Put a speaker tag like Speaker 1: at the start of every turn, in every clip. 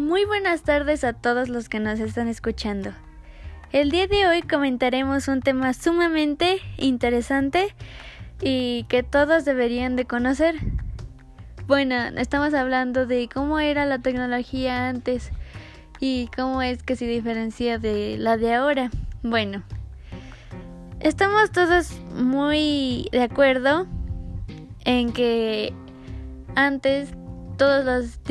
Speaker 1: Muy buenas tardes a todos los que nos están escuchando. El día de hoy comentaremos un tema sumamente interesante y que todos deberían de conocer. Bueno, estamos hablando de cómo era la tecnología antes y cómo es que se diferencia de la de ahora. Bueno, estamos todos muy de acuerdo en que antes todos los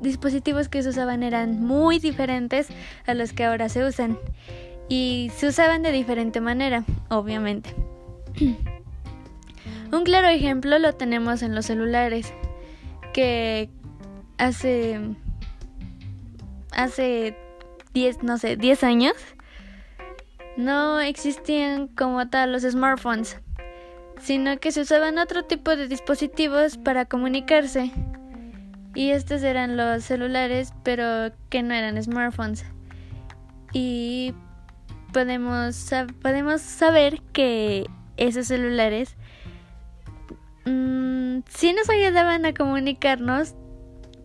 Speaker 1: dispositivos que se usaban eran muy diferentes a los que ahora se usan y se usaban de diferente manera, obviamente. Un claro ejemplo lo tenemos en los celulares, que hace hace 10, no sé, 10 años no existían como tal los smartphones, sino que se usaban otro tipo de dispositivos para comunicarse. Y estos eran los celulares, pero que no eran smartphones. Y podemos, podemos saber que esos celulares mmm, sí nos ayudaban a comunicarnos,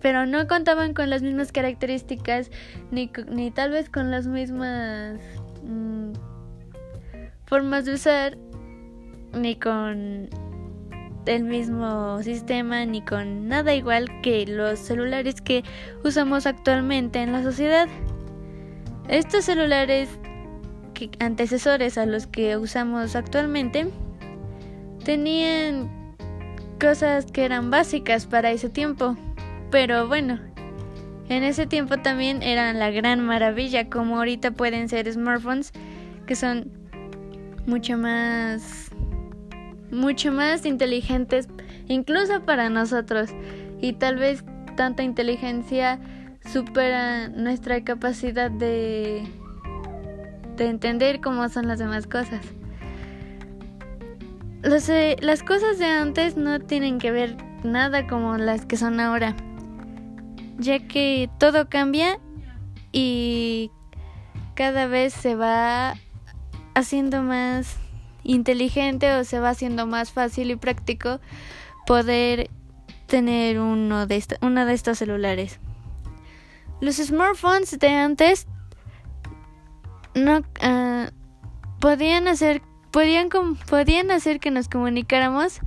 Speaker 1: pero no contaban con las mismas características ni, ni tal vez con las mismas mmm, formas de usar ni con el mismo sistema ni con nada igual que los celulares que usamos actualmente en la sociedad. Estos celulares que, antecesores a los que usamos actualmente tenían cosas que eran básicas para ese tiempo, pero bueno, en ese tiempo también eran la gran maravilla, como ahorita pueden ser smartphones que son mucho más mucho más inteligentes incluso para nosotros y tal vez tanta inteligencia supera nuestra capacidad de de entender cómo son las demás cosas. Eh, las cosas de antes no tienen que ver nada como las que son ahora, ya que todo cambia y cada vez se va haciendo más inteligente o se va haciendo más fácil y práctico poder tener uno de, uno de estos celulares. Los smartphones de antes no uh, podían hacer podían podían hacer que nos comunicáramos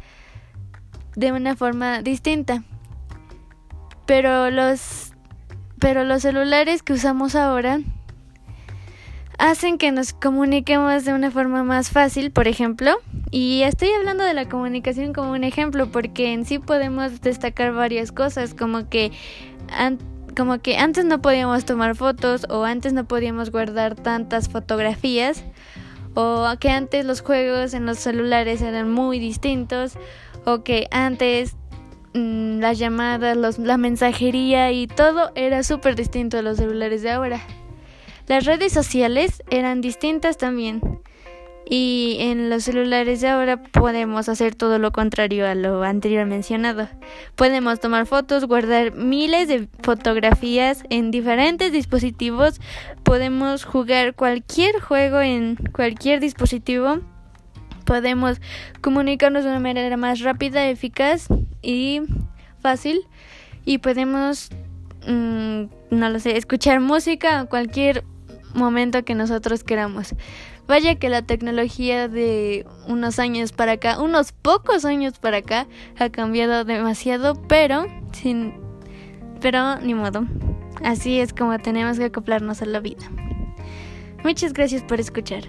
Speaker 1: de una forma distinta. Pero los pero los celulares que usamos ahora hacen que nos comuniquemos de una forma más fácil, por ejemplo, y estoy hablando de la comunicación como un ejemplo porque en sí podemos destacar varias cosas, como que como que antes no podíamos tomar fotos o antes no podíamos guardar tantas fotografías o que antes los juegos en los celulares eran muy distintos o que antes mm, las llamadas, los, la mensajería y todo era súper distinto a los celulares de ahora. Las redes sociales eran distintas también. Y en los celulares de ahora podemos hacer todo lo contrario a lo anterior mencionado. Podemos tomar fotos, guardar miles de fotografías en diferentes dispositivos. Podemos jugar cualquier juego en cualquier dispositivo. Podemos comunicarnos de una manera más rápida, eficaz y fácil. Y podemos, mm, no lo sé, escuchar música a cualquier momento que nosotros queramos. Vaya que la tecnología de unos años para acá, unos pocos años para acá, ha cambiado demasiado, pero sin pero ni modo. Así es como tenemos que acoplarnos a la vida. Muchas gracias por escuchar.